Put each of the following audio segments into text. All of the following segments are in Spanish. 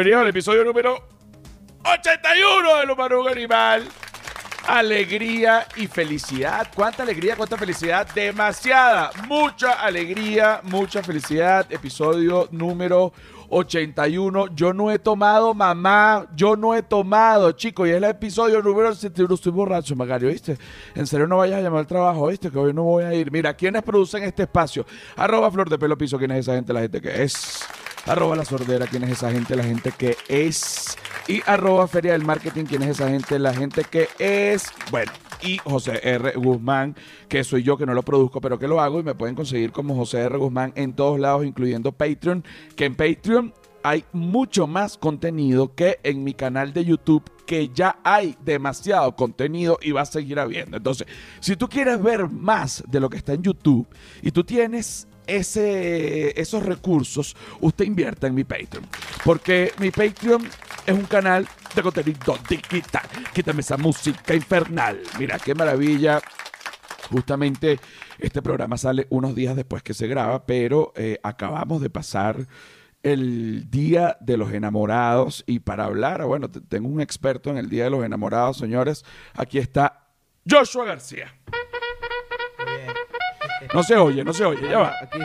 Bienvenidos al episodio número 81 de Humano Animal. Alegría y felicidad. ¿Cuánta alegría, cuánta felicidad? Demasiada, mucha alegría, mucha felicidad. Episodio número 81. Yo no he tomado, mamá. Yo no he tomado, chicos. Y es el episodio número 71. Estoy borracho, Magario, ¿viste? En serio, no vayas a llamar al trabajo, ¿viste? Que hoy no voy a ir. Mira, ¿quiénes producen este espacio? Arroba Flor de Pelo Piso. ¿Quién es esa gente? La gente que es. Arroba La Sordera. ¿Quién es esa gente? La gente que es. Y arroba Feria del Marketing. ¿Quién es esa gente? La gente que es. Bueno y José R. Guzmán, que soy yo que no lo produzco, pero que lo hago y me pueden conseguir como José R. Guzmán en todos lados, incluyendo Patreon, que en Patreon hay mucho más contenido que en mi canal de YouTube, que ya hay demasiado contenido y va a seguir habiendo. Entonces, si tú quieres ver más de lo que está en YouTube y tú tienes ese, esos recursos, usted invierta en mi Patreon. Porque mi Patreon es un canal de contenido digital. Quítame esa música infernal. Mira qué maravilla. Justamente este programa sale unos días después que se graba, pero eh, acabamos de pasar el Día de los Enamorados y para hablar, bueno, tengo un experto en el Día de los Enamorados, señores. Aquí está Joshua García. No se oye, no se oye, ya va. Aquí.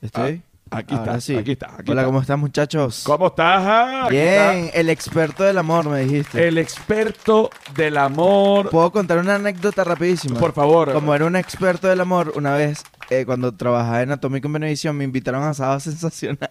¿Estoy? Ah, aquí, está, sí. aquí está, aquí Hola, está. ¿cómo están, muchachos? ¿Cómo estás? Aquí Bien, el experto del amor, me dijiste. El experto del amor. ¿Puedo contar una anécdota rapidísima? Por favor. Como era un experto del amor, una vez eh, cuando trabajaba en Atómico en Benevisión, me invitaron a Sábado Sensacional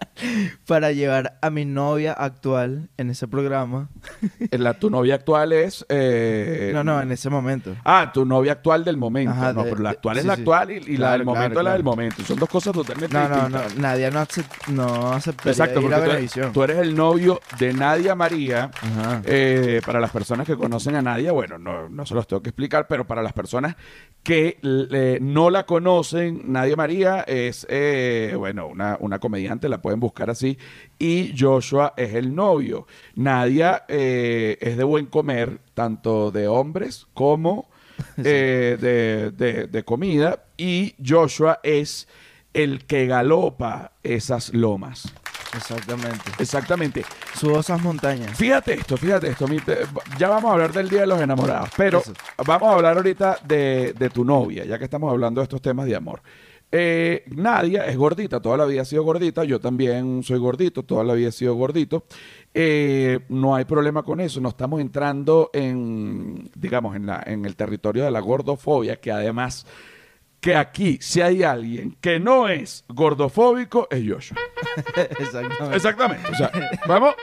para llevar a mi novia actual en ese programa. La, tu novia actual es. eh, no, no, en ese momento. Ah, tu novia actual del momento. Ajá, no, de- pero la de- actual es la sí. actual y, y la del momento claro, es la del momento. Son dos cosas totalmente No, no, distintas. no, Nadia no, acep- no aceptaría Exacto, ir a porque tú, Benevisión. tú eres el novio de Nadia María. Ajá. Eh, para las personas que conocen a Nadia, bueno, no, no se los tengo que explicar, pero para las personas que eh, no la conocen, Nadia María es, eh, bueno, una, una comediante, la pueden buscar así, y Joshua es el novio. Nadia eh, es de buen comer, tanto de hombres como eh, de, de- de comida, y Joshua es el que galopa esas lomas. Exactamente. Exactamente. Subo esas montañas. Fíjate esto, fíjate esto. mi- Ya vamos a hablar del Día de los Enamorados, pero Eso. vamos a hablar ahorita de, de tu novia, ya que estamos hablando de estos temas de amor. Eh, Nadia es gordita, toda la vida ha sido gordita, yo también soy gordito, toda la vida he sido gordito. Eh, no hay problema con eso, no estamos entrando en, digamos, en, la, en el territorio de la gordofobia, que además, que aquí, si hay alguien que no es gordofóbico, es Joshua. Exactamente. Exactamente. O sea, vamos,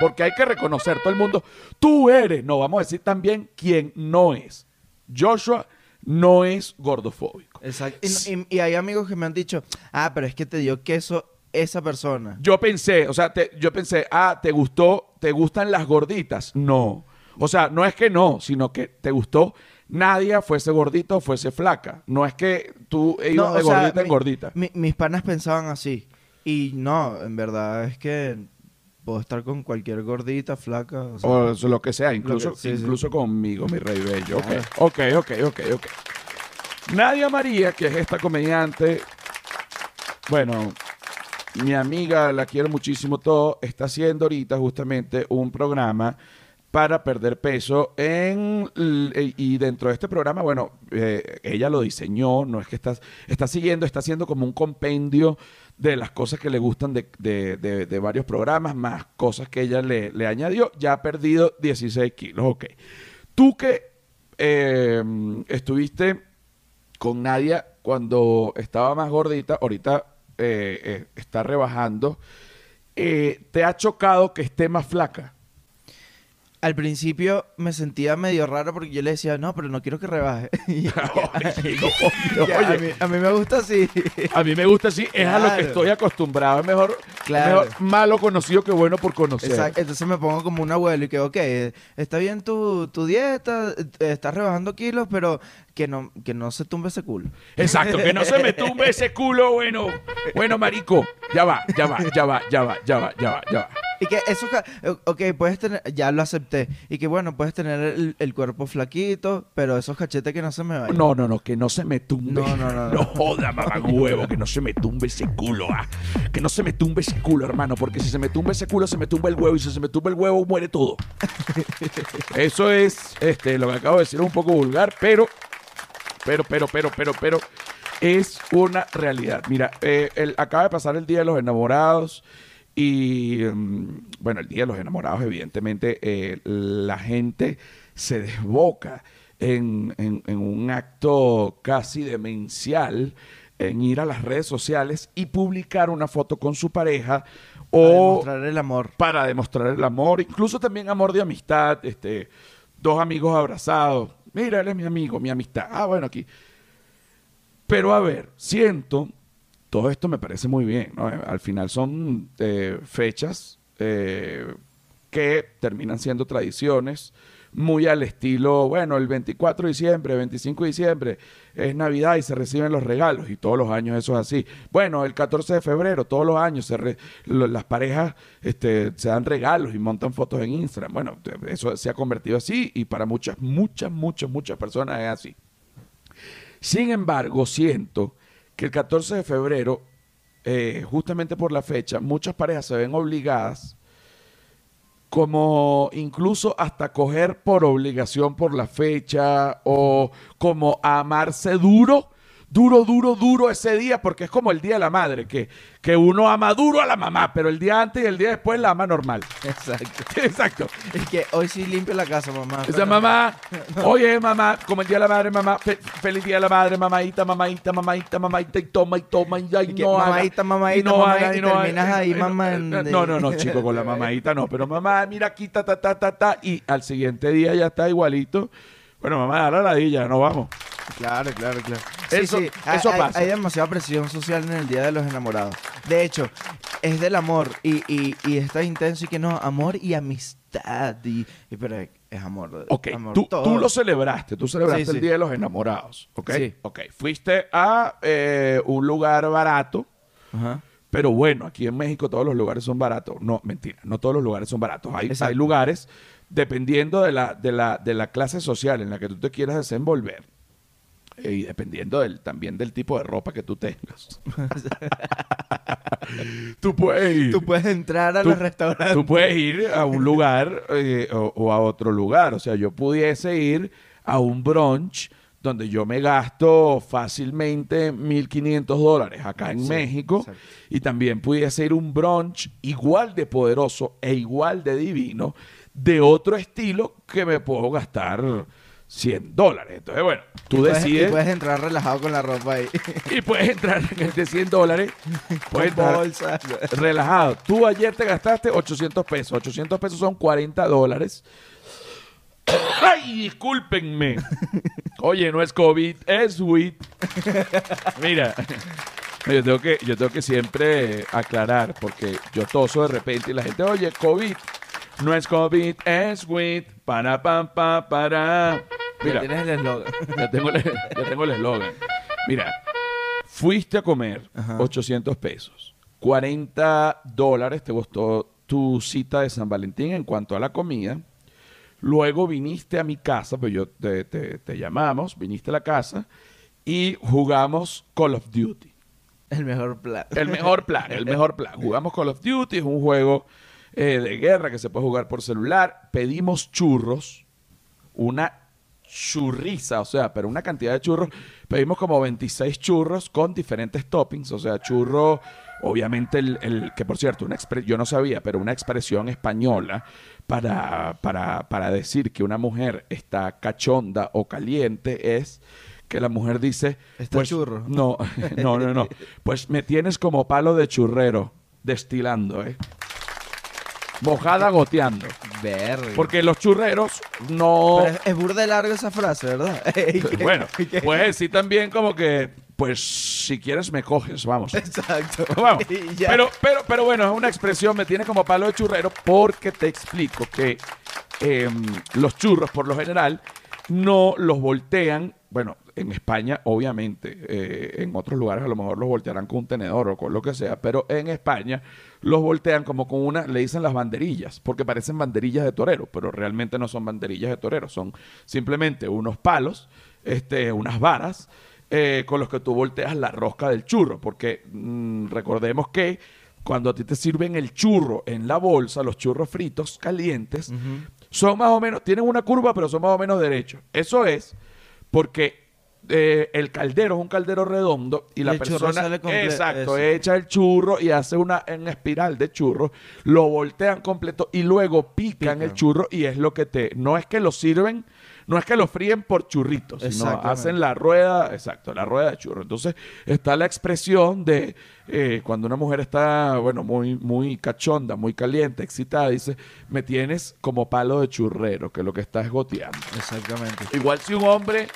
porque hay que reconocer todo el mundo. Tú eres, no, vamos a decir también quién no es. Joshua no es gordofóbico. Exacto. Y, y- y hay amigos que me han dicho, ah, pero es que te dio queso esa persona. Yo pensé, o sea, te- yo pensé, ah, ¿te gustó? ¿Te gustan las gorditas? No. O sea, no es que no, sino que te gustó Nadia fuese gordita o fuese flaca. No es que tú ibas No, de o sea, gordita en mi- gordita. mi- mis panas pensaban así. Y no, en verdad es que puedo estar con cualquier gordita, flaca. o sea, O lo que sea, incluso, Lo que- sí, sí. incluso conmigo, mi rey bello. Ok, Claro. ok, ok, ok, ok. Nadia María, que es esta comediante, bueno, mi amiga, la quiero muchísimo todo, está haciendo ahorita justamente un programa para perder peso en l- y dentro de este programa, bueno, eh, ella lo diseñó, no es que está, está siguiendo, está haciendo como un compendio de las cosas que le gustan de, de- de- varios programas, más cosas que ella le, le añadió, ya ha perdido 16 kilos, ok. Tú que eh, estuviste con Nadia cuando estaba más gordita, ahorita eh, eh, está rebajando, eh, ¿te ha chocado que esté más flaca? Al principio me sentía medio raro porque yo le decía, no, pero no quiero que rebaje. Y- Oye, ya, a, mí, a mí me gusta así. a mí me gusta así, es a lo que Claro. estoy acostumbrado. Es mejor, Claro. mejor malo conocido que bueno por conocer. Exacto. Entonces me pongo como un abuelo y que, ok, está bien tu, tu dieta, eh, estás rebajando kilos, pero que no, que no se tumbe ese culo. Exacto, que no se me tumbe ese culo, bueno. Bueno, marico, ya va, ya va, ya va, ya va, ya va, ya va, ya va. Y que eso, ca- ok, puedes tener, ya lo acepté. Y que bueno, puedes tener el, el cuerpo flaquito, pero esos cachetes que no se me vayan. No, no, no, que no se me tumbe. No, no, no, no. No joda, mamá huevo, que no se me tumbe ese culo, ah. Que no se me tumbe ese culo, hermano, porque si se me tumbe ese culo, se me tumba el huevo, y si se me tumba el huevo, muere todo. Eso es, este, lo que acabo de decir es un poco vulgar, pero, pero, pero, pero, pero, pero, es una realidad. Mira, eh, el- acaba de pasar el Día de los Enamorados. Y mm, bueno, el Día de los Enamorados, evidentemente, eh, la gente se desboca en, en- en un acto casi demencial en ir a las redes sociales y publicar una foto con su pareja Para o demostrar el amor. para demostrar el amor, incluso también amor de amistad, este, dos amigos abrazados. Mira, él es mi amigo, mi amistad. Ah, bueno, aquí. Pero a ver, siento, todo esto me parece muy bien, ¿no? Al final son eh, fechas eh, que terminan siendo tradiciones muy al estilo, bueno, el 24 de diciembre, 25 de diciembre es Navidad y se reciben los regalos y todos los años eso es así. Bueno, el 14 de febrero, todos los años las parejas este, se dan regalos y montan fotos en Instagram. Bueno, eso se ha convertido así y para muchas, muchas, muchas, muchas personas es así. Sin embargo, siento que el 14 de febrero, eh, justamente por la fecha, muchas parejas se ven obligadas como incluso hasta coger por obligación por la fecha o como amarse duro, duro, duro, duro ese día, porque es como el Día de la Madre, que, que uno ama duro a la mamá, pero el día antes y el día después la ama normal. Exacto. Exacto. Y que hoy sí limpio la casa, mamá. Esa mamá, oye mamá, como el día de la madre, mamá, fe- feliz día de la madre, mamadita, mamadita, mamadita, mamadita, y toma, y toma, y, ay, Y que no haga, mamadita, y no mamadita, haga, y y no haga, terminas ahí, mamá, No, no, no, chico, con la mamadita no, pero mamá, mira aquí, ta, ta, ta, ta, ta, y al siguiente día ya está igualito. Bueno, mamá, dale la ladilla, no vamos. Claro, claro, claro. Eso- hay- eso hay, pasa. Hay demasiada presión social en el Día de los Enamorados. De hecho, es del amor y, y, y está intenso y que no, amor y amistad. Y, y pero es, amor. Ok, amor tú, todo. tú lo celebraste, tú celebraste Sí, el sí. Día de los Enamorados, ¿ok? Sí. Ok, fuiste a eh, un lugar barato, Ajá. Pero bueno, aquí en México todos los lugares son baratos. No, mentira, no todos los lugares son baratos. Hay, Exacto. hay lugares, dependiendo de la, de, la, de la clase social en la que tú te quieras desenvolver, y dependiendo del, también del tipo de ropa que tú tengas. tú puedes ir. Tú puedes entrar a Tú- los restaurantes. Tú puedes ir a un lugar eh, o, o a otro lugar. O sea, yo pudiese ir a un brunch donde yo me gasto fácilmente 1.500 dólares acá en Sí, México. exacto. Y también pudiese ir a un brunch igual de poderoso e igual de divino de otro estilo que me puedo gastar 100 dólares. Entonces, bueno, tú Puedes- y decides puedes entrar relajado con la ropa ahí. y puedes entrar en el de 100 dólares. Puedes con bolsa. relajado. Tú ayer te gastaste 800 pesos. 800 pesos son 40 dólares. ¡Ay, discúlpenme! Oye, no es COVID, es WIT. Mira, yo tengo, que, yo tengo que siempre aclarar porque yo toso de repente y la gente, oye, COVID. No es COVID, es WIT. Para, pam, pa, para. Ya Mira, tienes el eslogan. ya tengo el ya tengo el eslogan. Mira, fuiste a comer Ajá. 800 pesos. 40 dólares te costó tu cita de San Valentín en cuanto a la comida. Luego viniste a mi casa, pues yo te, te- te llamamos, viniste a la casa y jugamos Call of Duty. El mejor plan. El mejor plan, el mejor plan. Jugamos Call of Duty, es un juego eh, de guerra que se puede jugar por celular. Pedimos churros, una churriza, o sea, pero una cantidad de churros. Pedimos como 26 churros con diferentes toppings, o sea, churro, obviamente, el, el- que por cierto, una yo no sabía, pero una expresión española para, para, para decir que una mujer está cachonda o caliente es que la mujer dice, Está pues, churro. no, no, no, no. Pues me tienes como palo de churrero, destilando, ¿eh? Mojada goteando. Verga. Porque los churreros no... Pero es, es burda larga esa frase, ¿verdad? Bueno, puedes decir también como que, pues, si quieres me coges, vamos. Exacto. Vamos. Pero, pero, pero bueno, es una expresión, me tiene como palo de churrero porque te explico que em, los churros, por lo general, no los voltean. Bueno, en España, obviamente, eh, en otros lugares a lo mejor los voltearán con un tenedor o con lo que sea, pero en España los voltean como con una, le dicen las banderillas, porque parecen banderillas de torero, pero realmente no son banderillas de torero, son simplemente unos palos, este, unas varas, eh, con los que tú volteas la rosca del churro, porque mm, recordemos que cuando a ti te sirven el churro en la bolsa, los churros fritos calientes, son más o menos, tienen una curva, pero son más o menos derechos. Eso es porque eh, el caldero es un caldero redondo y, Y la el persona sale exacto eso. echa el churro y hace una en espiral de churro lo voltean completo y luego pican, Pican. el churro y es lo que te no es que lo sirven no es que lo fríen por churritos sino hacen la rueda exacto la rueda de churro entonces está la expresión de eh, cuando una mujer está bueno muy muy cachonda muy caliente excitada dice me tienes como palo de churrero que lo que está es goteando Exactamente. igual si un hombre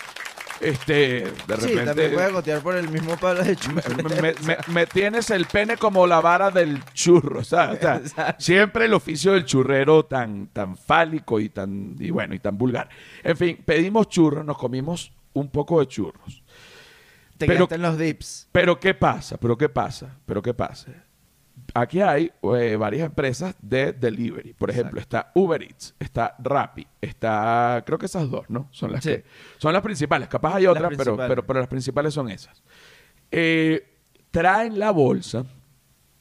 este de Sí, repente también puede gotear por el mismo palo de churro. me, me- me- me tienes el pene como la vara del churro, ¿sabes? O sea, Exacto. siempre el oficio del churrero tan, tan fálico y tan, y bueno, y tan vulgar. En fin, pedimos churros, nos comimos un poco de churros. Te Pero- los dips. Pero ¿qué pasa? ¿Pero qué pasa? ¿Pero qué pasa? Aquí hay eh, varias empresas de delivery. Por ejemplo, está Uber Eats, está Rappi, está... Creo que esas dos, ¿no? Son las Sí. que... Son las principales. Capaz hay otras, pero, pero, pero las principales son esas. Eh, traen la bolsa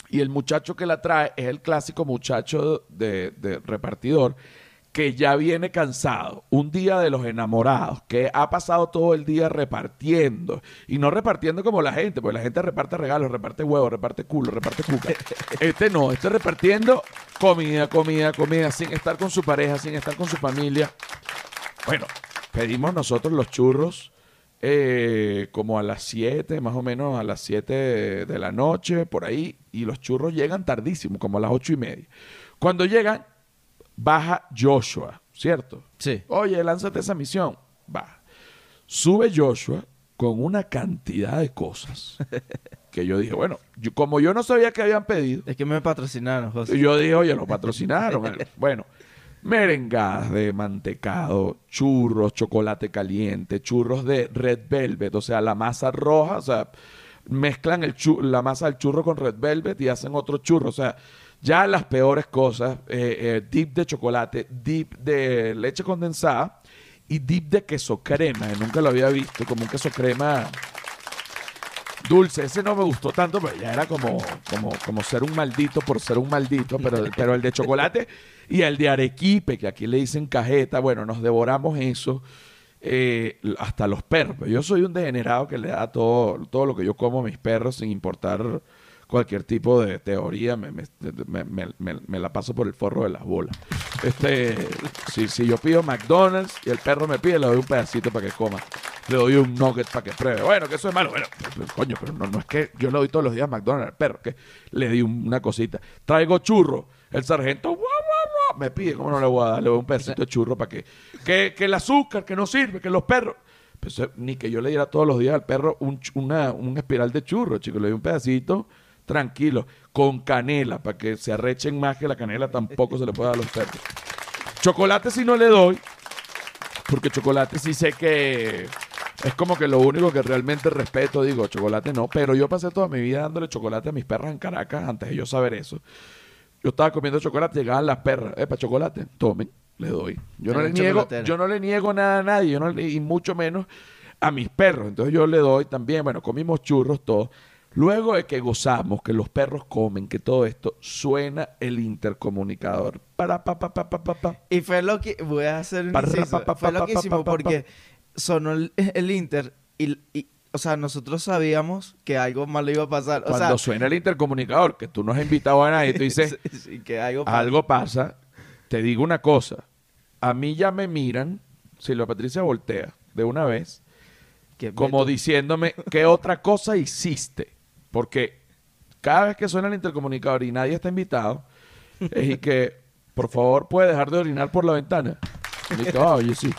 y el muchacho que la trae es el clásico muchacho de, de repartidor que ya viene cansado, un día de los enamorados, que ha pasado todo el día repartiendo, y no repartiendo como la gente, porque la gente reparte regalos, reparte huevos, reparte culo, reparte cuca. Este no, este repartiendo comida, comida, comida, sin estar con su pareja, sin estar con su familia. Bueno, pedimos nosotros los churros eh, como a las 7, más o menos a las 7 de la noche, por ahí, y los churros llegan tardísimo, como a las ocho y media. Cuando llegan, baja Joshua, ¿cierto? Sí. Oye, lánzate esa misión. Va. Sube Joshua con una cantidad de cosas que yo dije, bueno, yo- como yo no sabía que habían pedido, Es que me patrocinaron, José. yo dije, oye, lo patrocinaron. bueno, merengadas de mantecado, churros, chocolate caliente, churros de red velvet, o sea, la masa roja, o sea, mezclan el la masa del churro con red velvet y hacen otro churro, o sea, ya las peores cosas, eh, eh, dip de chocolate, dip de leche condensada y dip de queso crema, nunca lo había visto, como un queso crema dulce. Ese no me gustó tanto, pero ya era como, como, como ser un maldito por ser un maldito. Pero, pero el de chocolate y el de arequipe, que aquí le dicen cajeta, bueno, nos devoramos eso. eh, hasta los perros. Yo soy un degenerado que le da todo, todo lo que yo como a mis perros sin importar cualquier tipo de teoría. Me, me- me- me- la paso por el forro de las bolas. Este, si, si yo pido McDonald's y el perro me pide, le doy un pedacito para que coma. Le doy un nugget para que pruebe. Bueno, que eso es malo. Bueno, coño, pero no, no es que yo le doy todos los días McDonald's al perro, que le di un- una cosita. Traigo churro. El sargento me pide, ¿cómo no le voy a dar? Le doy un pedacito de churro para que, que, que el azúcar, que no sirve, que los perros. Pues, eh, ni que yo le diera todos los días al perro un, una, un espiral de churro, chico. Le doy un pedacito tranquilo, con canela, para que se arrechen más que la canela tampoco se le puede dar a los perros. Chocolate si no le doy, porque chocolate sí sé que es como que lo único que realmente respeto, digo, chocolate no, pero yo pasé toda mi vida dándole chocolate a mis perras en Caracas antes de yo saber eso. Yo estaba comiendo chocolate, llegaban las perras, para chocolate, tomen, le doy. Yo no le Eres niego, chocolatero. yo no le niego nada a nadie, yo no le- y mucho menos a mis perros. Entonces yo le doy también, bueno, comimos churros todos. Luego de que gozamos, que los perros comen, que todo esto, suena el intercomunicador. Para, pa, pa, pa, pa, pa, pa. Y fue lo que... Voy a hacer un inciso. pa, pa, Fue loquísimo porque sonó el, el Inter y, y- O sea, nosotros sabíamos que algo malo iba a pasar. O Cuando sea, suena el intercomunicador, que tú no has invitado a nadie, tú dices, sí, sí, que algo pasa. algo pasa, te digo una cosa. A mí ya me miran, Silvia Patricia voltea de una vez, como diciéndome, ¿qué otra cosa hiciste? Porque cada vez que suena el intercomunicador y nadie está invitado, es y que, por favor, puede dejar de orinar por la ventana. Y que, "Ah, oye, sí.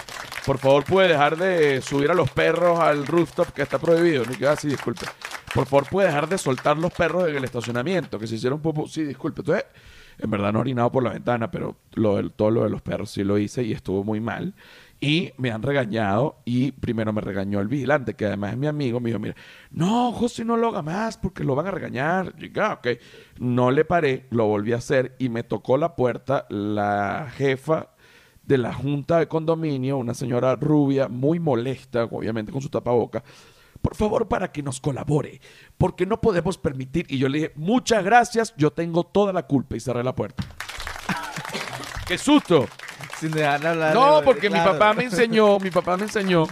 Por favor, puede dejar de subir a los perros al rooftop que está prohibido. Que, ah. Por favor, puede dejar de soltar los perros en el estacionamiento, que se hicieron popo. Sí, disculpe. Entonces, en verdad no he orinado por la ventana, pero lo del- todo lo de los perros sí lo hice y estuvo muy mal. Y me han regañado y primero me regañó el vigilante, que además es mi amigo, me dijo, mira, no, José, no lo haga más porque lo van a regañar. Y ah, ok. No le paré, lo volví a hacer y me tocó la puerta la jefa de la junta de condominio, una señora rubia, muy molesta, obviamente con su tapaboca. Por favor, para que nos colabore, porque no podemos permitir. Y yo le dije, muchas gracias, yo tengo toda la culpa y cerré la puerta. ¡Qué susto! Sin dejar hablar. No, porque mi papá me enseñó, mi papá me enseñó,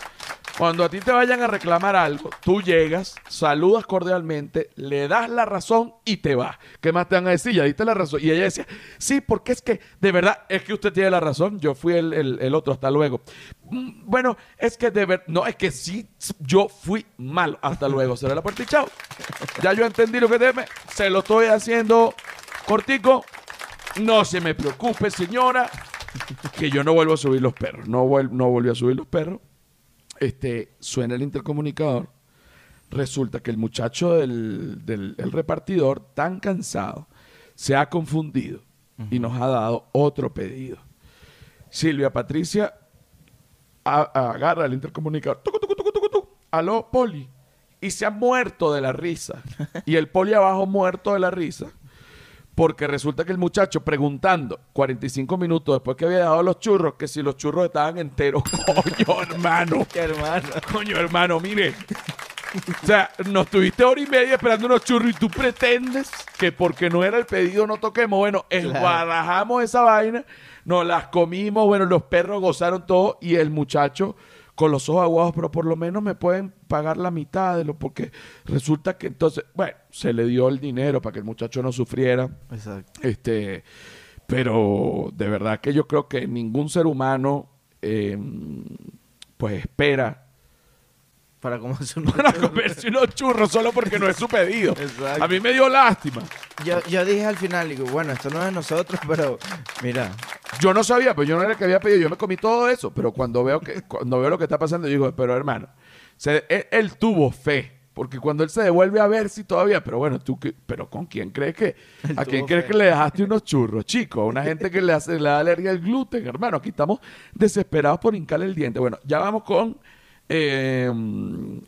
cuando a ti te vayan a reclamar algo, tú llegas, saludas cordialmente, le das la razón y te vas. ¿Qué más te van a decir? Ya diste la razón. Y ella decía, sí, porque es que, de verdad, es que usted tiene la razón. Yo fui el, el- el otro, hasta luego. "Mm, Bueno, es que de verdad, no, es que sí, yo fui malo. Hasta luego. Cerré la puerta y chao. Ya yo entendí lo que debe. Se lo estoy haciendo cortico. No se me preocupe, señora, que yo no vuelvo a subir los perros. No, vuel- no volví a subir los perros. Este, suena el intercomunicador. Resulta que el muchacho del, del- el repartidor, tan cansado, se ha confundido y nos ha dado otro pedido. Silvia Patricia a- agarra el intercomunicador. Tucu, tucu, tucu. Aló, Poli. Y se ha muerto de la risa. Y el Poli abajo muerto de la risa. Porque resulta que el muchacho preguntando 45 minutos después que había dejado los churros, que si los churros estaban enteros. Coño, hermano. Qué hermano. Coño, hermano, mire. O sea, nos tuviste hora y media esperando unos churros y tú pretendes que porque no era el pedido no toquemos. Bueno, esbarajamos esa vaina, nos las comimos, bueno, los perros gozaron todo y el muchacho con los ojos aguados, pero por lo menos me pueden pagar la mitad de lo, porque resulta que entonces, bueno, se le dio el dinero para que el muchacho no sufriera. Exacto. Este, pero de verdad que yo creo que ningún ser humano eh, pues espera Para comerse un para comerse unos churros solo porque no es su pedido. Exacto. A mí me dio lástima. Yo, yo dije al final, digo, bueno, esto no es de nosotros, pero mira, Yo no sabía, pues yo no era el que había pedido, yo me comí todo eso, pero cuando veo que cuando veo lo que está pasando, digo, pero hermano, se- él, él tuvo fe, porque cuando él se devuelve a ver si todavía, pero bueno, tú qué- pero con quién crees que a quién crees fe. que le dejaste unos churros, chico, a una gente que le hace le da alergia al gluten, hermano, aquí estamos desesperados por hincarle el diente. Bueno, ya vamos con eh,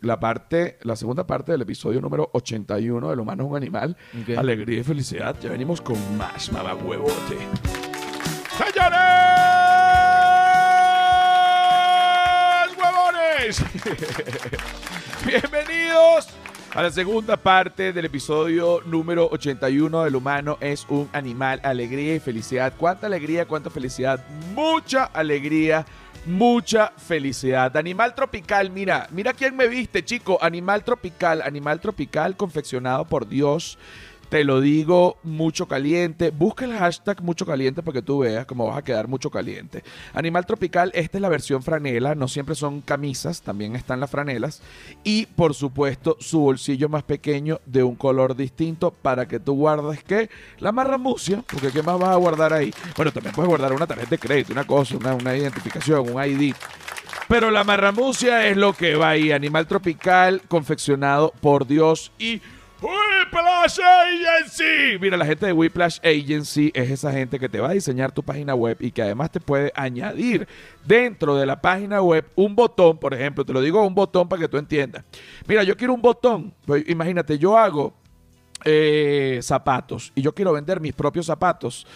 la parte, la segunda parte del episodio número 81 del humano es un animal, alegría y felicidad. Ya venimos con más mamahuevote. ¡Señores! ¡Huevones! Bienvenidos a la segunda parte del episodio número 81 del humano es un animal, alegría y felicidad. ¿Cuánta alegría, cuánta felicidad? Mucha alegría, mucha felicidad. Animal tropical, mira, mira quién me viste, chico. Animal tropical, animal tropical confeccionado por Dios. Te lo digo, mucho caliente. Busca el hashtag mucho caliente para que tú veas cómo vas a quedar mucho caliente. Animal tropical, esta es la versión franela. No siempre son camisas, también están las franelas. Y por supuesto, su bolsillo más pequeño de un color distinto para que tú guardes que la marramucia, porque ¿qué más vas a guardar ahí? Bueno, también puedes guardar una tarjeta de crédito, una cosa, una, una identificación, un ID. Pero la marramucia es lo que va ahí. Animal tropical confeccionado por Dios y Whiplash Agency. Mira, la gente de Whiplash Agency es esa gente que te va a diseñar tu página web y que además te puede añadir dentro de la página web un botón, por ejemplo. Te lo digo un botón para que tú entiendas. Mira, yo quiero un botón. Pues, imagínate, yo hago eh, zapatos y yo quiero vender mis propios zapatos.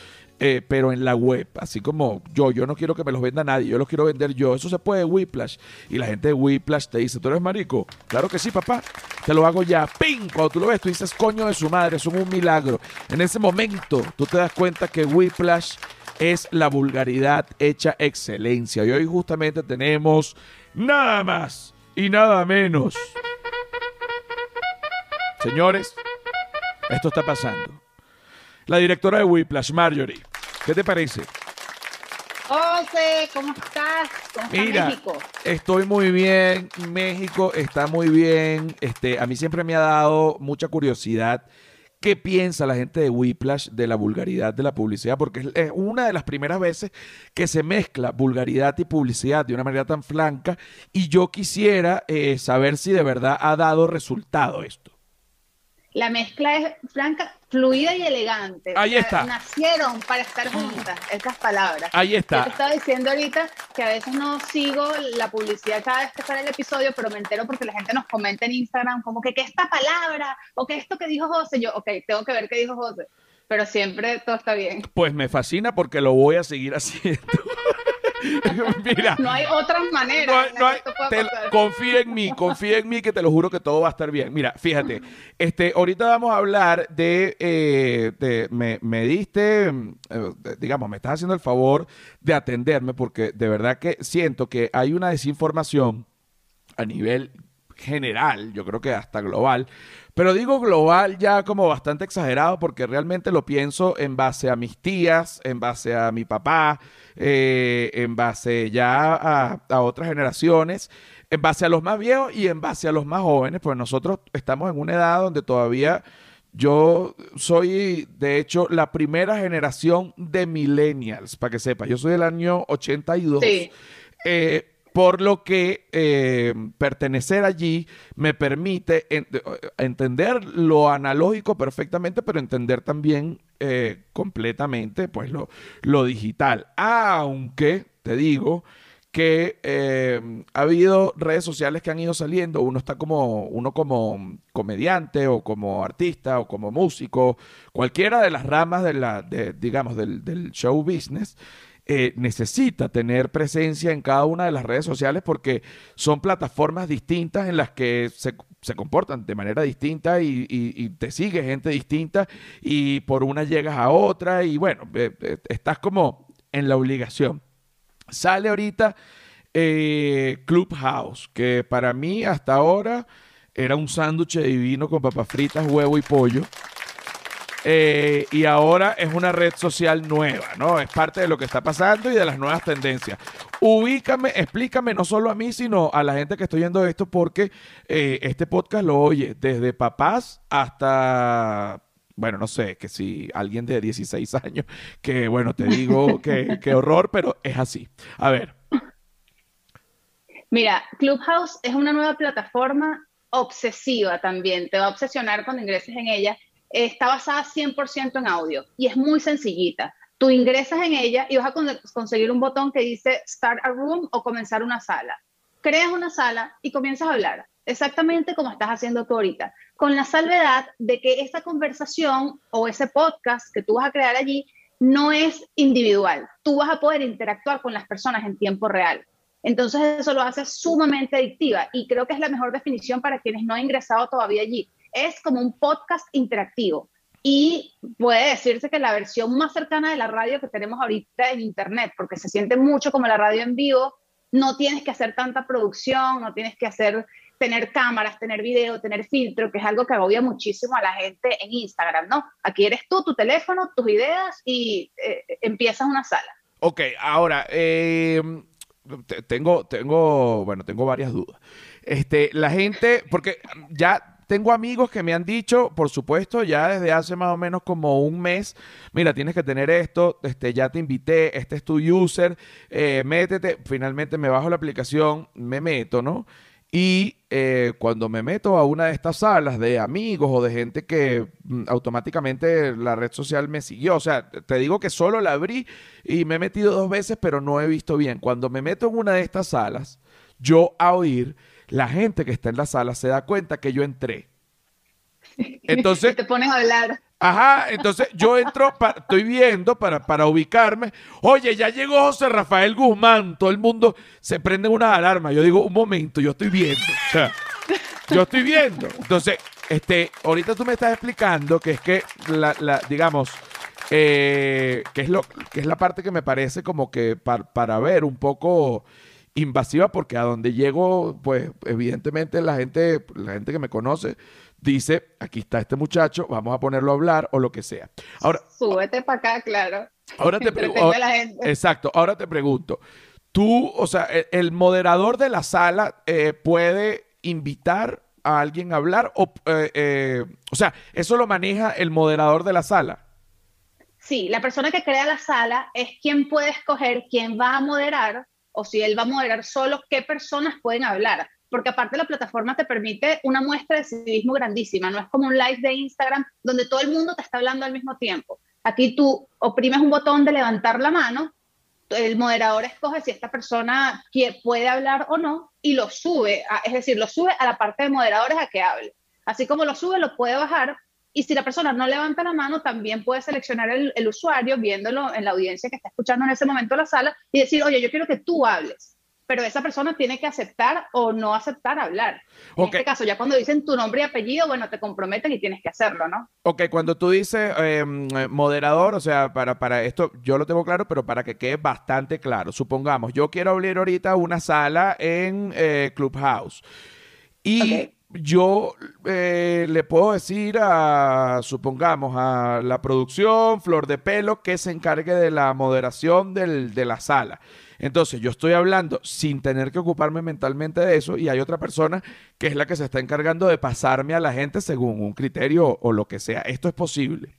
Eh, pero en la web, así como yo, yo no quiero que me los venda nadie, yo los quiero vender yo. Eso se puede Whiplash. Y la gente de Whiplash te dice, ¿tú eres marico? Claro que sí, papá. Te lo hago ya. ¡Ping! Cuando tú lo ves, tú dices, coño de su madre, son un milagro. En ese momento, tú te das cuenta que Whiplash es la vulgaridad hecha excelencia. Y hoy justamente tenemos nada más y nada menos. Señores, esto está pasando. La directora de Whiplash, Marjorie, ¿qué te parece? José, ¿cómo estás? ¿Cómo está Mira, México? estoy muy bien. México está muy bien. Este, a mí siempre me ha dado mucha curiosidad qué piensa la gente de Whiplash de la vulgaridad de la publicidad, porque es- una de las primeras veces que se mezcla vulgaridad y publicidad de una manera tan franca. Y yo quisiera eh, saber si de verdad ha dado resultado esto. La mezcla es franca, fluida y elegante. Ahí está. Nacieron para estar juntas, estas palabras. Ahí está. Yo te estaba diciendo ahorita que a veces no sigo la publicidad cada vez que sale el episodio, pero me entero porque la gente nos comenta en Instagram como que, ¿qué esta palabra? O que esto que dijo José. Yo, ok, tengo que ver qué dijo José. Pero siempre todo está bien. Pues me fascina porque lo voy a seguir haciendo. Mira, no hay otra manera. confía en mí, confía en mí que te lo juro que todo va a estar bien. Mira, fíjate, este, ahorita vamos a hablar de, eh, me, diste, eh, digamos, me estás haciendo el favor de atenderme porque de verdad que siento que hay una desinformación a nivel general, yo creo que hasta global, pero digo global ya como bastante exagerado porque realmente lo pienso en base a mis tías, en base a mi papá, eh, en base ya a, otras generaciones, en base a los más viejos y en base a los más jóvenes, pues nosotros estamos en una edad donde todavía yo soy, de hecho, la primera generación de millennials, para que sepa, yo soy del año 82. Sí. Eh, por lo que eh, pertenecer allí me permite entender lo analógico perfectamente, pero entender también eh, completamente pues lo, digital. Aunque, te digo, que eh, ha habido redes sociales que han ido saliendo, uno está como, uno como comediante o como artista o como músico, cualquiera de las ramas de la, digamos, del show business, eh, necesita tener presencia en cada una de las redes sociales porque son plataformas distintas en las que se, comportan de manera distinta y, te sigue gente distinta y por una llegas a otra y bueno, eh, eh, estás como en la obligación. Sale ahorita Clubhouse, que para mí hasta ahora era un sándwich divino con papas fritas, huevo y pollo. Eh, y ahora es una red social nueva, ¿no? Es parte de lo que está pasando y de las nuevas tendencias. Ubícame, explícame no solo a mí, sino a la gente que estoy viendo esto, porque eh, este podcast lo oye desde papás hasta bueno, no sé, que si alguien de 16 años, que bueno, te digo que, que, horror, pero es así. A ver. Mira, Clubhouse es una nueva plataforma obsesiva también, te va a obsesionar cuando ingreses en ella está basada 100% en audio y es muy sencillita. Tú ingresas en ella y vas a conseguir un botón que dice Start a Room o comenzar una sala. Creas una sala y comienzas a hablar, exactamente como estás haciendo tú ahorita, con la salvedad de que esa conversación o ese podcast que tú vas a crear allí no es individual. Tú vas a poder interactuar con las personas en tiempo real. Entonces eso lo hace sumamente adictiva y creo que es la mejor definición para quienes no han ingresado todavía allí es como un podcast interactivo. Y puede decirse que la versión más cercana de la radio que tenemos ahorita en Internet, porque se siente mucho como la radio en vivo, no tienes que hacer tanta producción, no tienes que hacer, tener cámaras, tener video, tener filtro, que es algo que agobia muchísimo a la gente en Instagram, ¿no? Aquí eres tú, tu teléfono, tus ideas y eh, empiezas una sala. Ok, ahora, eh, tengo, tengo, bueno, tengo varias dudas. Este, la gente, porque ya tengo amigos que me han dicho, por supuesto, ya desde hace más o menos como un mes, mira, tienes que tener esto, este, ya te invité, este es tu user, eh, métete, finalmente me bajo la aplicación, me meto, ¿no? Y eh, cuando me meto a una de estas salas de amigos o de gente que mm, automáticamente la red social me siguió, o sea, te digo que solo la abrí y me he metido dos veces, pero no he visto bien. Cuando me meto en una de estas salas, yo a oír la gente que está en la sala se da cuenta que yo entré. Entonces. te pones a hablar. Ajá, entonces yo entro, estoy viendo para, para ubicarme. Oye, ya llegó José Rafael Guzmán. Todo el mundo se prende una alarma. Yo digo, un momento, yo estoy viendo. O sea, yo estoy viendo. Entonces, este, ahorita tú me estás explicando que es que la, la digamos, eh, que es lo, que es la parte que me parece como que para ver un poco invasiva porque a donde llego, pues evidentemente la gente, la gente que me conoce dice, aquí está este muchacho, vamos a ponerlo a hablar o lo que sea. Ahora, súbete para acá, claro. Ahora te pregunto, exacto, ahora te pregunto, tú, o sea, el, moderador de la sala eh, puede invitar a alguien a hablar o, eh, eh, o sea, eso lo maneja el moderador de la sala. Sí, la persona que crea la sala es quien puede escoger quién va a moderar o si él va a moderar solo, qué personas pueden hablar. porque aparte la plataforma te permite una muestra de civismo grandísima, no es como un live de Instagram donde todo el mundo te está hablando al mismo tiempo. Aquí tú oprimes un botón de levantar la mano, el moderador escoge si esta persona puede hablar o no y lo sube, es decir, lo sube a la parte de moderadores a que hable. Así como lo sube, lo puede bajar y si la persona no levanta la mano, también puede seleccionar el, el, usuario viéndolo en la audiencia que está escuchando en ese momento la sala y decir, oye, yo quiero que tú hables. Pero esa persona tiene que aceptar o no aceptar hablar. En este caso, ya cuando dicen tu nombre y apellido, bueno, te comprometen y tienes que hacerlo, ¿no? Ok, cuando tú dices em, moderador, o sea, para, para esto yo lo tengo claro, pero para que quede bastante claro. Supongamos, yo quiero abrir ahorita una sala en eh, Clubhouse. Y yo eh, le puedo decir a, supongamos, a la producción, Flor de Pelo, que se encargue de la moderación de la sala. Entonces, yo estoy hablando sin tener que ocuparme mentalmente de eso y hay otra persona que es la que se está encargando de pasarme a la gente según un criterio o lo que sea. Esto es posible.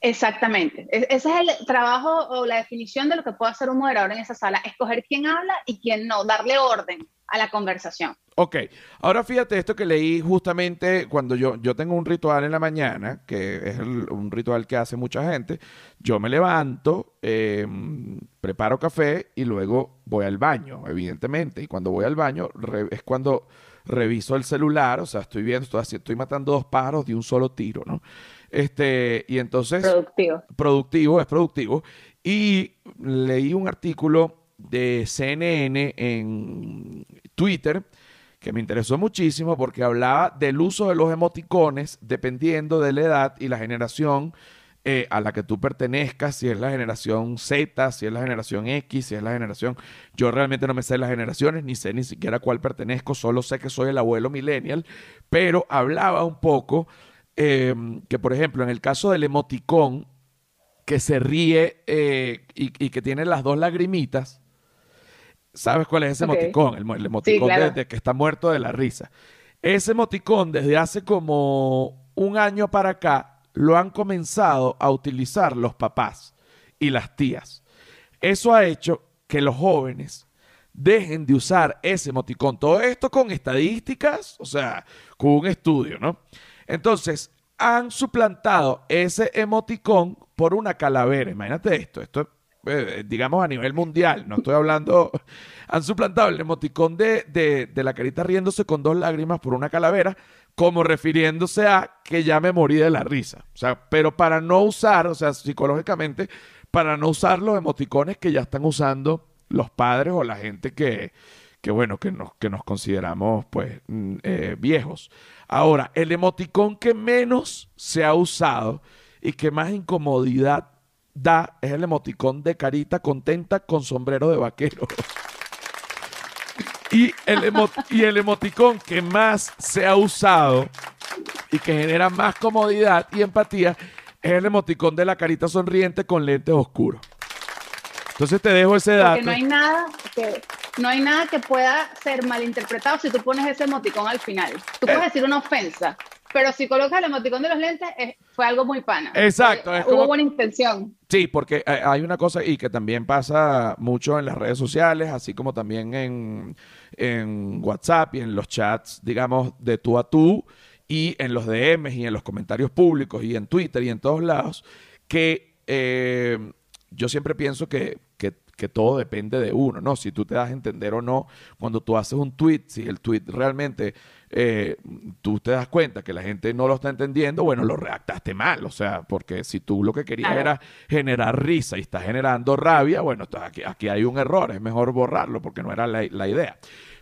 Exactamente. E-, ese es el trabajo o la definición de lo que puede hacer un moderador en esa sala. Escoger quién habla y quién no, darle orden a la conversación. Ok, ahora fíjate esto que leí justamente cuando yo, yo tengo un ritual en la mañana, que es un ritual que hace mucha gente. Yo me levanto, em, preparo café y luego voy al baño, evidentemente. Y cuando voy al baño es cuando reviso el celular, o sea, estoy viendo, estoy, estoy matando dos pájaros de un solo tiro, ¿no? Este, y entonces... Productivo. Productivo, es productivo. Y leí un artículo de CNN en Twitter que me interesó muchísimo porque hablaba del uso de los emoticones dependiendo de la edad y la generación eh, a la que tú pertenezcas, si es la generación Z, si es la generación X, si es la generación... Yo realmente no me sé las generaciones, ni sé ni siquiera cuál pertenezco, solo sé que soy el abuelo millennial, pero hablaba un poco em, que, por ejemplo, en el caso del emoticón, que se ríe eh, y que tiene las dos lagrimitas, ¿Sabes cuál es ese emoticón? El, emoticón de, que está muerto de la risa. Ese emoticón desde hace como un año para acá lo han comenzado a utilizar los papás y las tías. Eso ha hecho que los jóvenes dejen de usar ese emoticón. Todo esto con estadísticas, o sea, con un estudio, ¿no? Entonces, han suplantado ese emoticón por una calavera. Imagínate esto, esto eh, digamos a nivel mundial, no estoy hablando, han suplantado el emoticón de, de, la carita riéndose con dos lágrimas por una calavera, como refiriéndose a que ya me morí de la risa. O sea, pero para no usar, o sea, psicológicamente, para no usar los emoticones que ya están usando los padres o la gente que, que bueno, que nos, que nos consideramos pues mm, eh, viejos. Ahora, el emoticón que menos se ha usado y que más incomodidad da es el emoticón de carita contenta con sombrero de vaquero. y, el y el emoticón que más se ha usado y que genera más comodidad y empatía es el emoticón de la carita sonriente con lentes oscuros. Entonces te dejo ese dato. Porque no hay nada que, no hay nada que pueda ser malinterpretado si tú pones ese emoticón al final. Tú puedes eh. decir una ofensa, pero si colocas el emoticón de los lentes, fue algo muy pana. Exacto. hubo buena intención. Sí, porque hay una cosa y que también pasa mucho en las redes sociales, así como también en, en WhatsApp y en los chats, digamos, de tú a tú, y en los DMs y en los comentarios públicos y en Twitter y en todos lados, que eh, yo siempre pienso que, que que todo depende de uno, ¿no? Si tú te das a entender o no, cuando tú haces un tweet, si el tweet realmente eh, tú te das cuenta que la gente no lo está entendiendo, bueno, lo redactaste mal, o sea, porque si tú lo que querías era generar risa y estás generando rabia, bueno, aquí, aquí hay un error, es mejor borrarlo porque no era la, idea.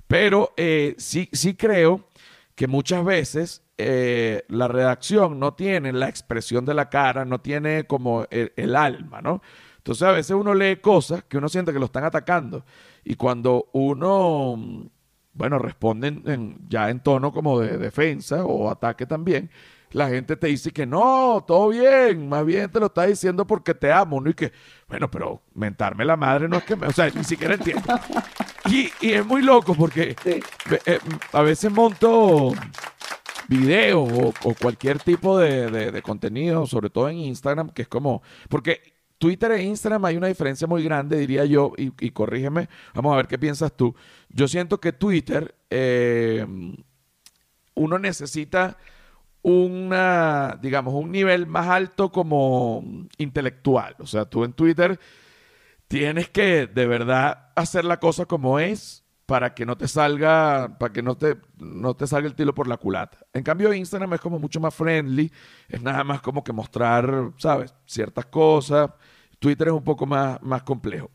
Pero eh, sí, sí creo que muchas veces eh, la redacción no tiene la expresión de la cara, no tiene como el alma, ¿no? Entonces a veces uno lee cosas que uno siente que lo están atacando y cuando uno, bueno, responde ya en tono como de defensa o ataque también, la gente te dice que no, todo bien, más bien te lo está diciendo porque te amo, ¿no? Y que, bueno, pero mentarme la madre no es que me, o sea, ni siquiera entiendo. Y, es muy loco porque eh, a veces monto videos o, cualquier tipo de, de, contenido, sobre todo en Instagram, que es como, porque Twitter e Instagram hay una diferencia muy grande, diría yo, y, corrígeme, vamos a ver qué piensas tú. Yo siento que Twitter, eh, uno necesita una, digamos, un nivel más alto como intelectual. O sea, tú en Twitter tienes que de verdad hacer la cosa como es para que no te salga, para que no te, no te salga el tiro por la culata. En cambio, Instagram es como mucho más friendly, es nada más como que mostrar, ¿sabes? Ciertas cosas. Twitter es un poco más, más complejo.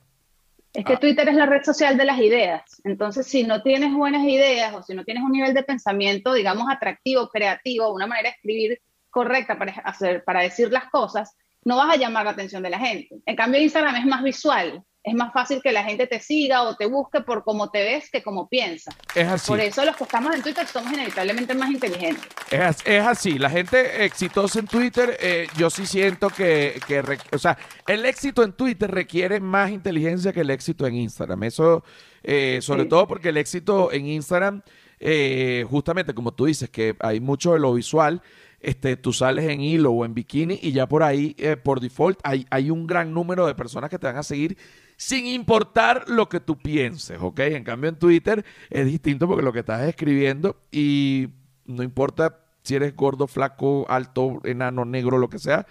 Es que Twitter es la red social de las ideas. Entonces, si no tienes buenas ideas o si no tienes un nivel de pensamiento, digamos, atractivo, creativo, una manera de escribir correcta para, hacer, para decir las cosas, no vas a llamar la atención de la gente. En cambio, Instagram es más visual es más fácil que la gente te siga o te busque por cómo te ves que cómo piensas. Es así. Por eso los que estamos en Twitter somos inevitablemente más inteligentes. Es, es así. La gente exitosa en Twitter, eh, yo sí siento que, que o sea, el éxito en Twitter requiere más inteligencia que el éxito en Instagram. Eso, eh, sobre sí. todo porque el éxito en Instagram, eh, justamente como tú dices, que hay mucho de lo visual este, tú sales en hilo o en bikini y ya por ahí, eh, por default, hay, hay, un gran número de personas que te van a seguir sin importar lo que tú pienses, ¿ok? En cambio, en Twitter es distinto porque lo que estás escribiendo y no importa si eres gordo, flaco, alto, enano, negro, lo que sea,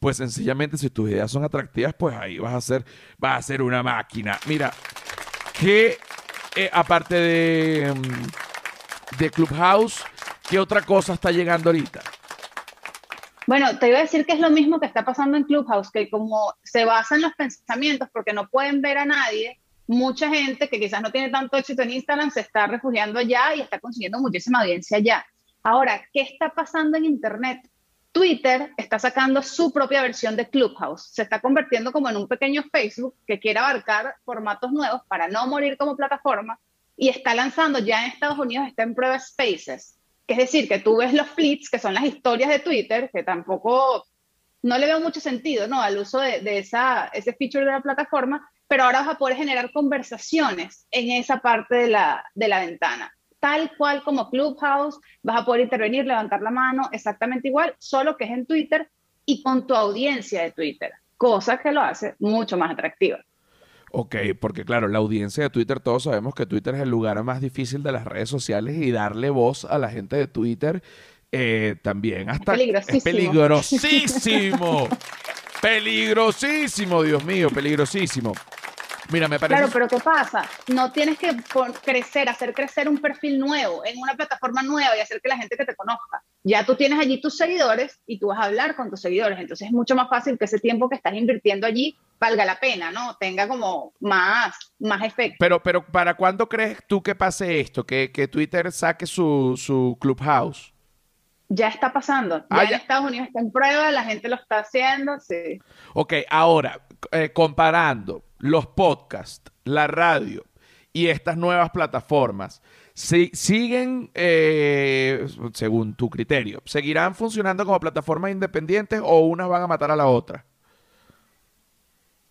pues sencillamente si tus ideas son atractivas, pues ahí vas a ser, vas a ser una máquina. Mira, que eh, aparte de, mm, de Clubhouse, ¿qué otra cosa está llegando ahorita? Bueno, te iba a decir que es lo mismo que está pasando en Clubhouse, que como se basa en los pensamientos porque no pueden ver a nadie, mucha gente que quizás no tiene tanto éxito en Instagram se está refugiando allá y está consiguiendo muchísima audiencia allá. Ahora, ¿qué está pasando en Internet? Twitter está sacando su propia versión de Clubhouse. Se está convirtiendo como en un pequeño Facebook que quiere abarcar formatos nuevos para no morir como plataforma y está lanzando ya en Estados Unidos, está en prueba Spaces es decir, que tú ves los flits, que son las historias de Twitter, que tampoco, no le veo mucho sentido, ¿no? Al uso de, esa, ese feature de la plataforma, pero ahora vas a poder generar conversaciones en esa parte de la, de la ventana. Tal cual como Clubhouse, vas a poder intervenir, levantar la mano, exactamente igual, solo que es en Twitter y con tu audiencia de Twitter, cosa que lo hace mucho más atractiva. Ok, porque claro, la audiencia de Twitter, todos sabemos que Twitter es el lugar más difícil de las redes sociales y darle voz a la gente de Twitter eh, también hasta peligrosísimo. es peligrosísimo. peligrosísimo, Dios mío, peligrosísimo. Mira, me parece. Claro, pero ¿qué pasa? No tienes que crecer, hacer crecer un perfil nuevo en una plataforma nueva y hacer que la gente que te conozca. Ya tú tienes allí tus seguidores y tú vas a hablar con tus seguidores. Entonces es mucho más fácil que ese tiempo que estás invirtiendo allí valga la pena, ¿no? Tenga como más, más efecto. Pero, pero ¿para cuándo crees tú que pase esto? Que, que Twitter saque su, su Clubhouse. Ya está pasando. Ya, Ah, en ya. Estados Unidos está en prueba, la gente lo está haciendo, sí. Ok, ahora, eh, comparando los podcasts, la radio y estas nuevas plataformas, si, ¿siguen, eh, según tu criterio, seguirán funcionando como plataformas independientes o unas van a matar a la otra?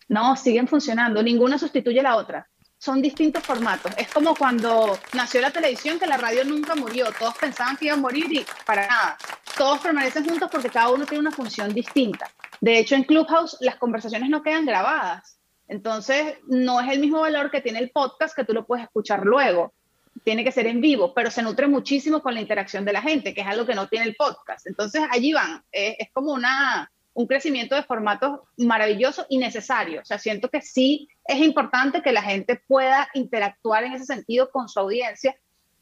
No, siguen funcionando, ninguna sustituye a la otra. Son distintos formatos. Es como cuando nació la televisión, que la radio nunca murió. Todos pensaban que iba a morir y para nada. Todos permanecen juntos porque cada uno tiene una función distinta. De hecho, en Clubhouse las conversaciones no quedan grabadas. Entonces, no es el mismo valor que tiene el podcast que tú lo puedes escuchar luego. Tiene que ser en vivo, pero se nutre muchísimo con la interacción de la gente, que es algo que no tiene el podcast. Entonces, allí van. Es, es como una, un crecimiento de formatos maravilloso y necesario. O sea, siento que sí es importante que la gente pueda interactuar en ese sentido con su audiencia,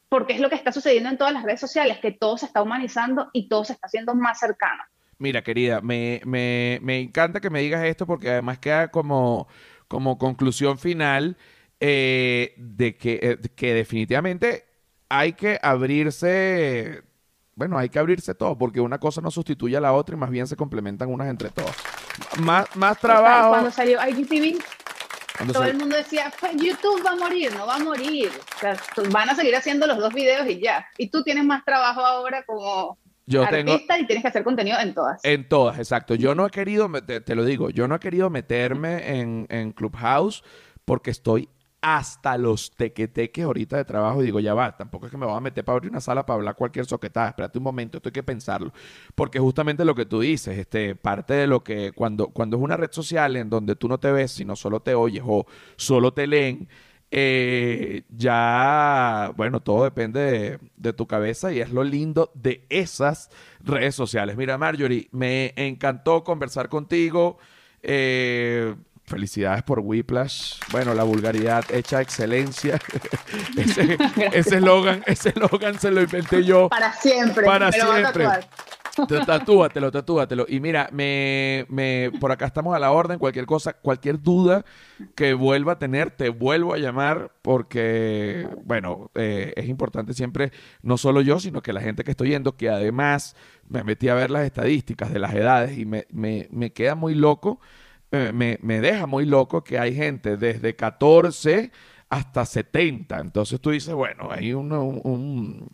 porque es lo que está sucediendo en todas las redes sociales, que todo se está humanizando y todo se está haciendo más cercano. Mira, querida, me, me, me encanta que me digas esto porque además queda como, como conclusión final eh, de que, eh, que definitivamente hay que abrirse, bueno, hay que abrirse todo porque una cosa no sustituye a la otra y más bien se complementan unas entre todas. Más, más trabajo. Cuando salió IGTV, cuando todo el mundo decía, pues YouTube va a morir, no va a morir. O sea, van a seguir haciendo los dos videos y ya. Y tú tienes más trabajo ahora como Yo tengo, artista y tienes que hacer contenido en todas. En todas, exacto. Yo no he querido, te, te lo digo, yo no he querido meterme en, en Clubhouse porque estoy hasta los tequeteques ahorita de trabajo y digo, ya va, tampoco es que me voy a meter para abrir una sala para hablar cualquier soquetada, espérate un momento, esto hay que pensarlo, porque justamente lo que tú dices, este, parte de lo que cuando, cuando es una red social en donde tú no te ves, sino solo te oyes o solo te leen, eh, ya, bueno, todo depende de, tu cabeza y es lo lindo de esas redes sociales. Mira, Marjorie, me encantó conversar contigo. Eh, Felicidades por Whiplash. Bueno, la vulgaridad hecha excelencia. ese eslogan, ese eslogan se lo inventé yo. Para siempre. Para siempre. Tatúatelo, tatúatelo. Y mira, me, me, por acá estamos a la orden. Cualquier cosa, cualquier duda que vuelva a tener, te vuelvo a llamar porque, bueno, eh, es importante siempre, no solo yo, sino que la gente que estoy yendo, que además me metí a ver las estadísticas de las edades y me, me, me queda muy loco eh, me, me, deja muy loco que hay gente desde 14 hasta 70. Entonces tú dices, bueno, hay un, un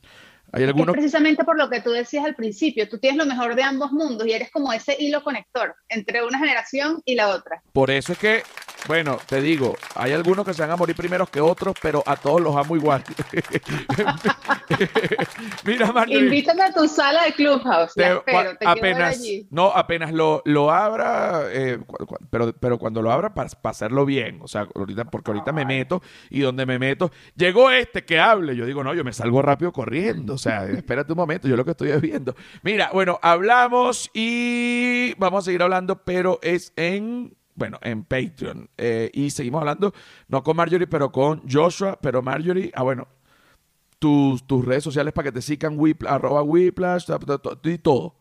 ¿Hay alguno... Es precisamente por lo que tú decías al principio, tú tienes lo mejor de ambos mundos y eres como ese hilo conector entre una generación y la otra. Por eso es que, bueno, te digo, hay algunos que se van a morir primero que otros, pero a todos los amo igual. Mira, Marjorie. Invítame a tu sala de Clubhouse. Te, espero, te apenas, no, apenas lo, lo abra, eh, pero, pero cuando lo abra para, hacerlo bien, o sea, ahorita, porque ahorita me meto y donde me meto, llegó este que hable, yo digo, no, yo me salgo rápido corriendo. O sea, espérate un momento, yo lo que estoy viendo. Mira, bueno, hablamos y vamos a seguir hablando, pero es en bueno, en Patreon. Eh, y seguimos hablando, no con Marjorie, pero con Joshua. Pero Marjorie, ah, bueno, tus, tus redes sociales para que te sigan, arroba Whiplash, y todo.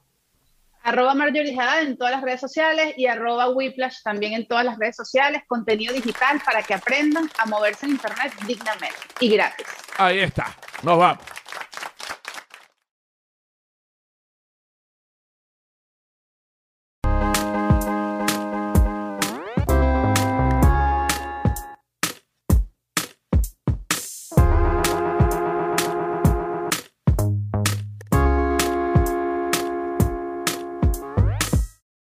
Arroba Marjorie en todas las redes sociales y arroba Whiplash también en todas las redes sociales. Contenido digital para que aprendan a moverse en Internet dignamente y gratis. Ahí está. Nos vamos.